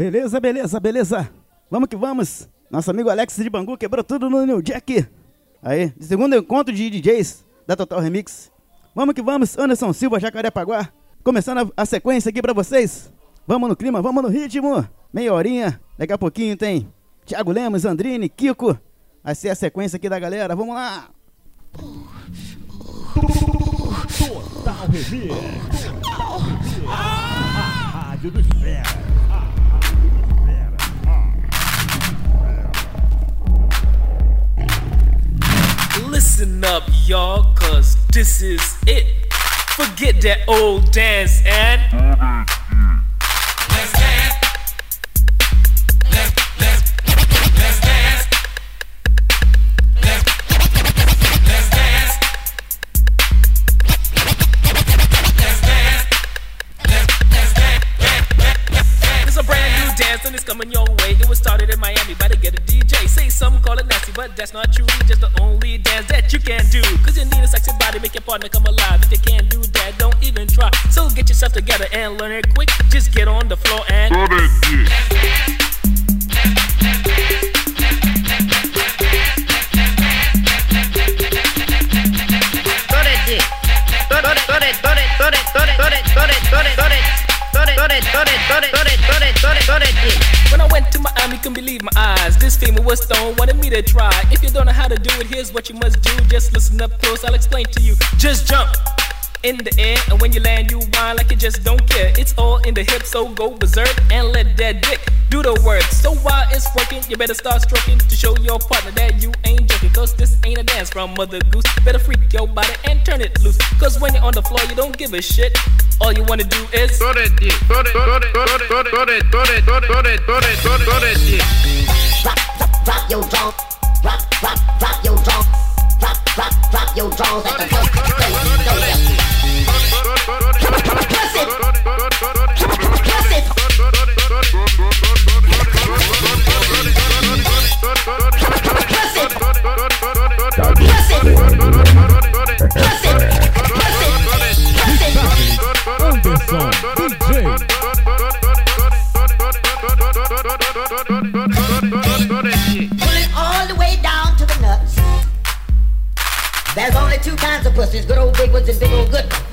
Beleza, beleza, beleza. Vamos que vamos. Nosso amigo Alex de Bangu quebrou tudo no New Jack. Aí, segundo encontro de DJs da Total Remix. Vamos que vamos, Anderson Silva, Jacarepaguá. Começando a, a sequência aqui pra vocês. Vamos no clima, vamos no ritmo. Meia horinha, daqui a pouquinho tem Thiago Lemos, Andrini, Kiko. Vai ser a sequência aqui da galera, vamos lá. Total Remix. A Rádio do Esfera. Listen up, y'all, cause this is it. Forget that old dance and. Let's dance. Let's, let's, let's dance. Let's, let's dance. Let's dance. Let's, dance. It's a brand new dance and it's coming your way. It was started in Miami by the get a DJ. Say some call it nasty, but that's not true. Body, make your partner come alive. If you can't do that, don't even try. So get yourself together and learn it quick. Just get on the floor and. When I went to Miami, couldn't believe my eyes. This female was stone, wanted me to try. If you don't know how to do it, here's what you must do. Just listen up close, I'll explain to you. Just jump in the air, and when you land, you whine like you just don't care. It's all in the hips, so go berserk and let that dick do the work. So while it's working, you better start stroking to show your partner that you ain't joking. Cause this ain't a dance from Mother Goose. Better freak your body and turn it loose. Cause when you're on the floor, you don't give a shit. All you wanna do is. Throw that dick, throw that, throw that, throw that, throw that, throw that, throw that, throw that, throw that, throw that, throw that, dick. Drop, drop, drop your jaw. Drop, drop, drop your jaw. Drop, drop, drop your drawers There's only two kinds of pussies, good old big ones and big old good ones.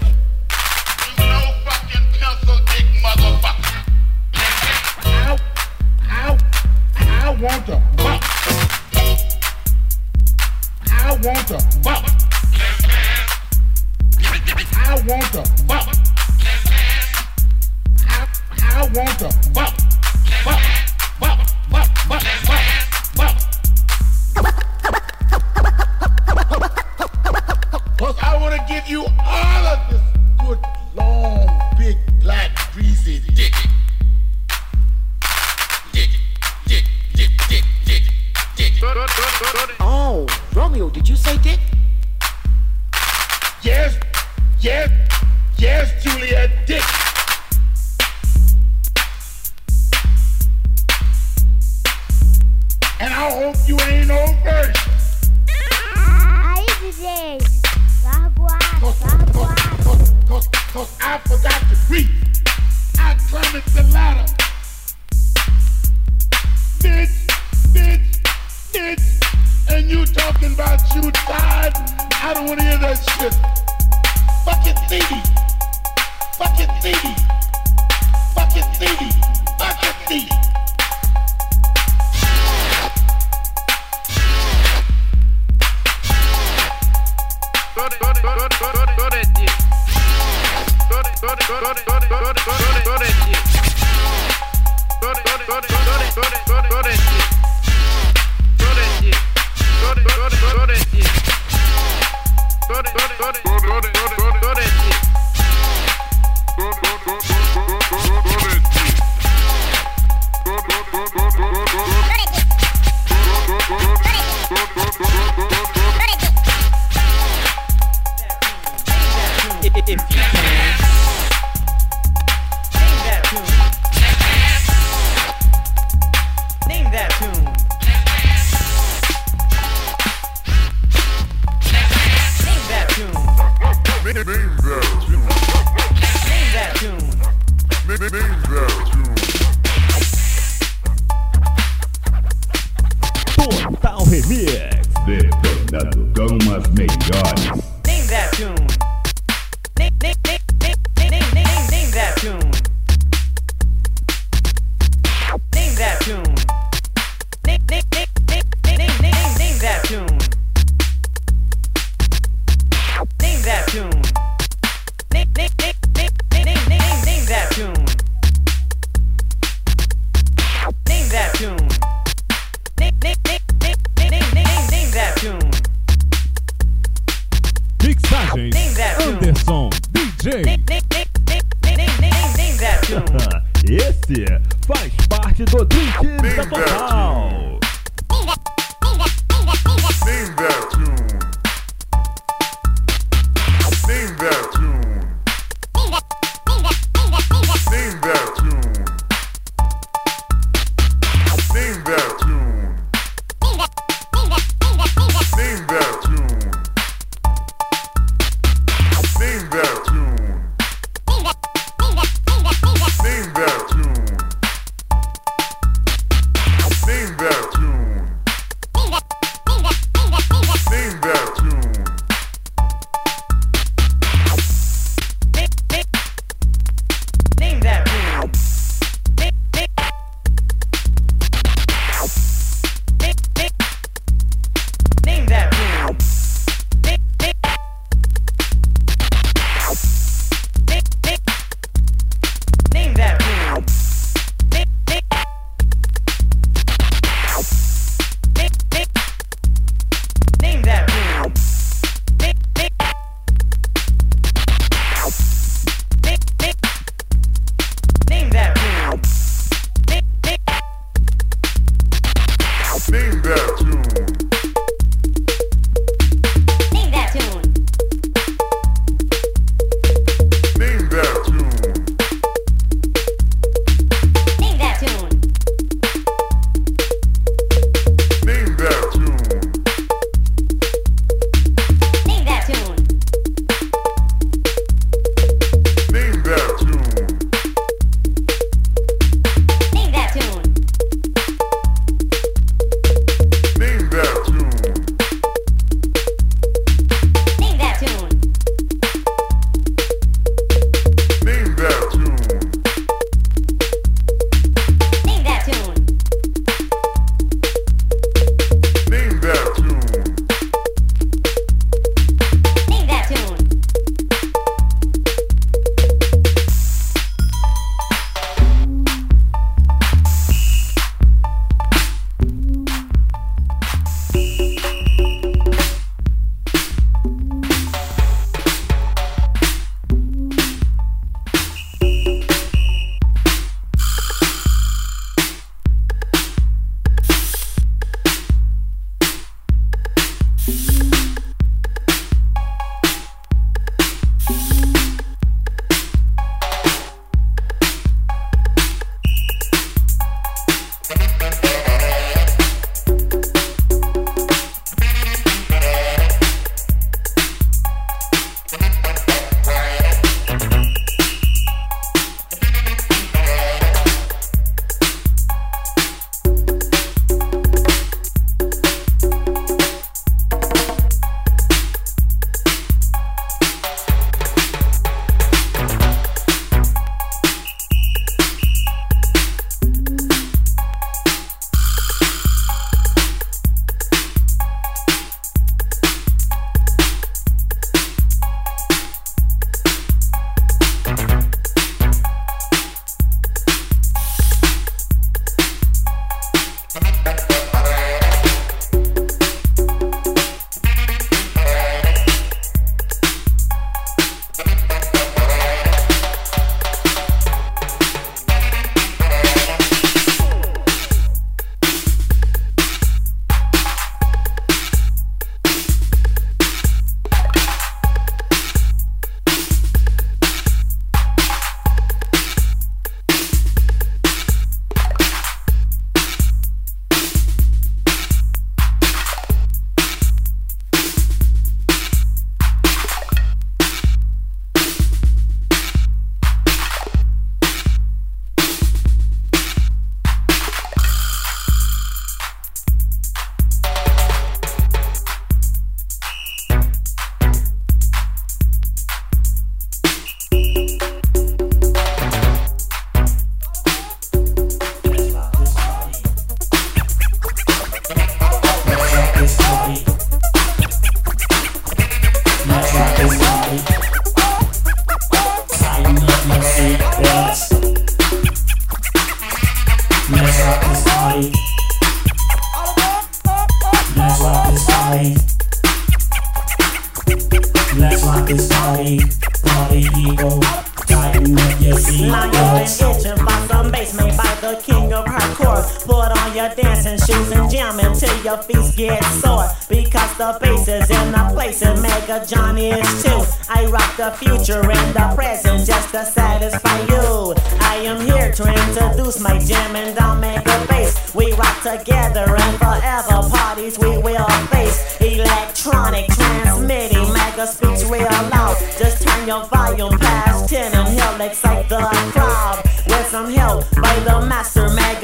John is too. I rock the future and the present just to satisfy you. I am here to introduce my jam and I'll mega bass. We rock together and forever parties we will face. Electronic transmitting mega speaks real loud. Just turn your volume past 10 and he'll excite the crowd. With some help by the master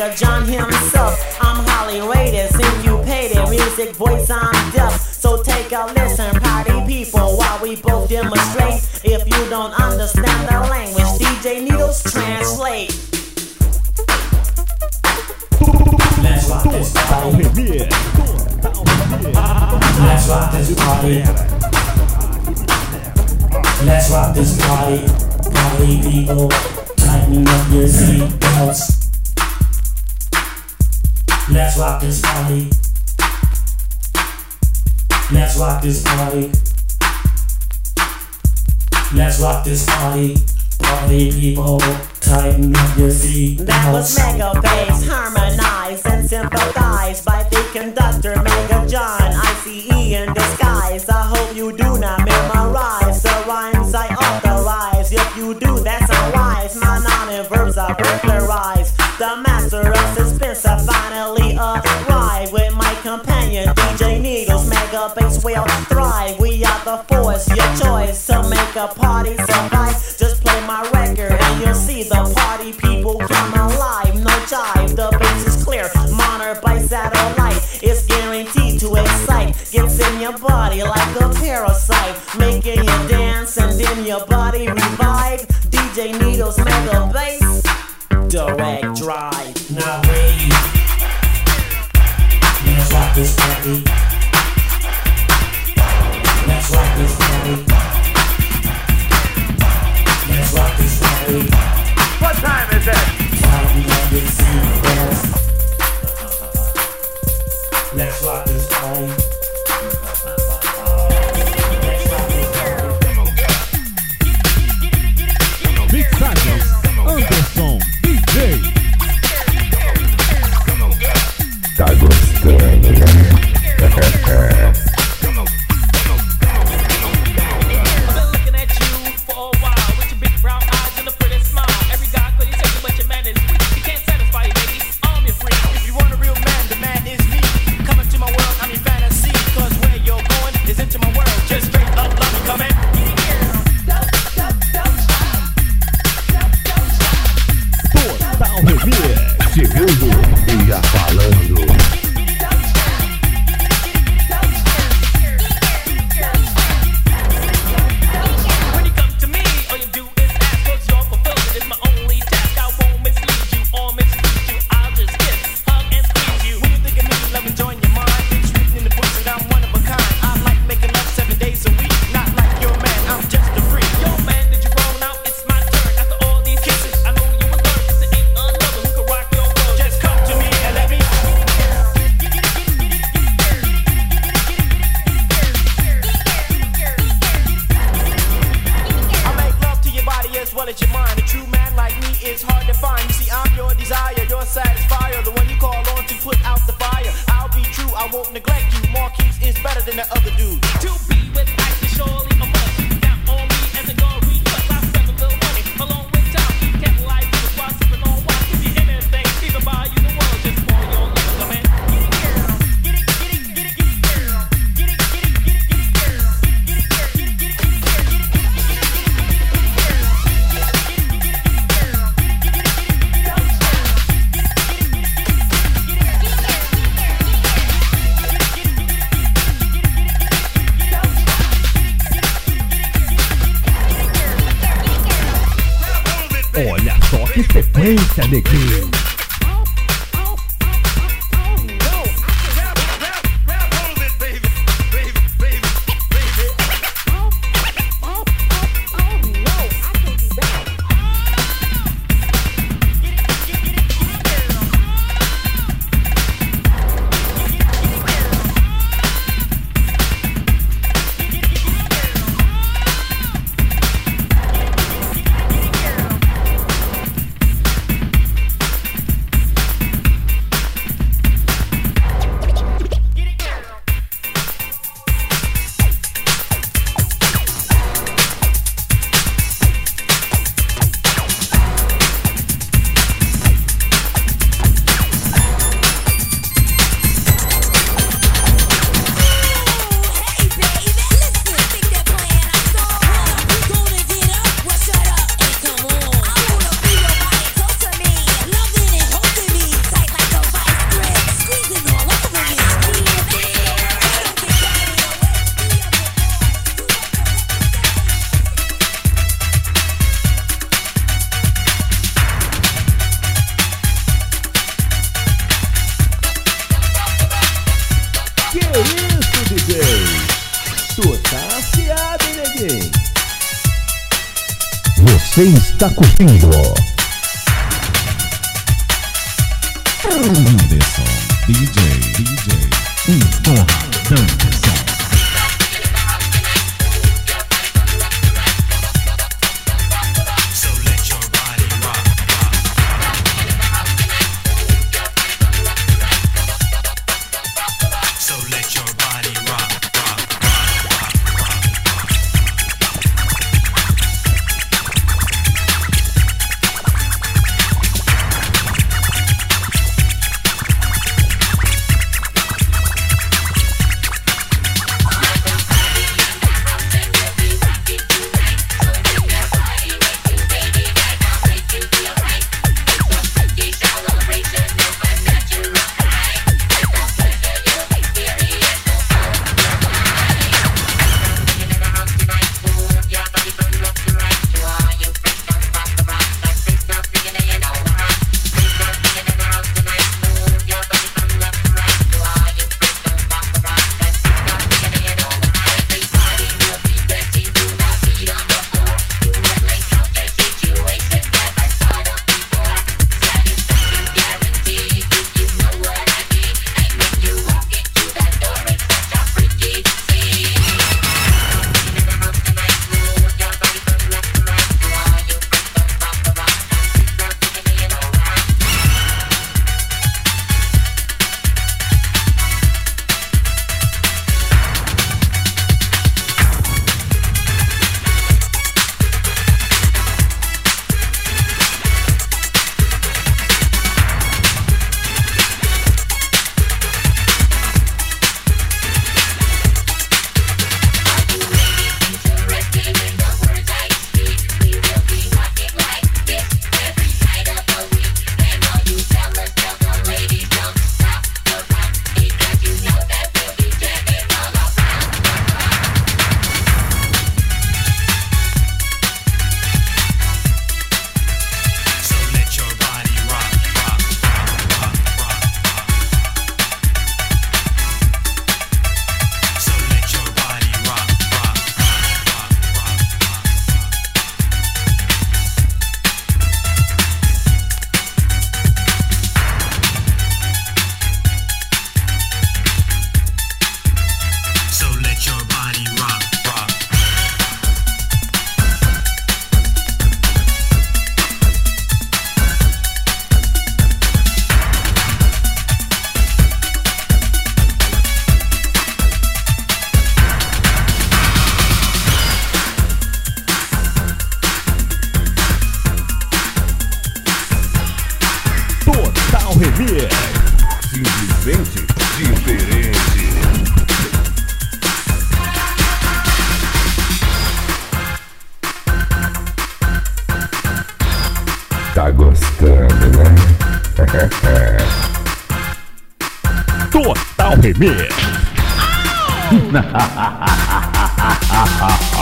Mega John himself. I'm Holly rated, syncopated, music voice I'm deaf. So take a listen, party people, while we both demonstrate. If you don't understand the language, DJ Needles translate. Let's rock this party. Let's rock this party. Let's rock this party. Party people. Tighten up your seatbelts. Let's rock this party. Let's rock this party. Let's rock this party. Party people. Tighten up your seatbelts. That was Mega Bass, harmonized and sympathized by the conductor Mega John, ICE in disguise. I hope you do not choice to make a party survive. Just play my record and you'll see the party people come alive. No jive, the bass is clear. Monitor by satellite, it's guaranteed to excite. Gets in your body like a parasite, making you dance and then your body revive. DJ Needles make Mega Bass, direct drive. Now wait. Let's rock this party. What Ia falando. Está curtindo. Simplesmente diferente. Tá gostando, né? Total Remix.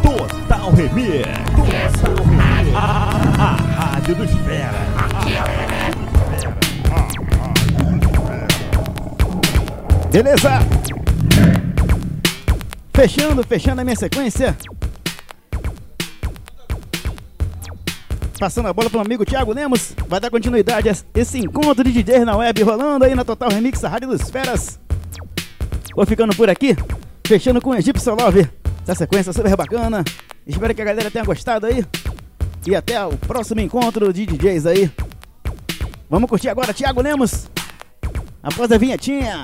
Total Remix. Total Remix. A, Rádio dos Fera. Beleza? Fechando, fechando a minha sequência. Passando a bola pro amigo Thiago Lemos. Vai dar continuidade a esse encontro de DJs na web rolando aí na Total Remix, a Rádio dos Feras. Vou ficando por aqui, fechando com Egípcio Love. Essa sequência super bacana. Espero que a galera tenha gostado aí. E até o próximo encontro de DJs aí. Vamos curtir agora, Thiago Lemos. Após a vinhetinha.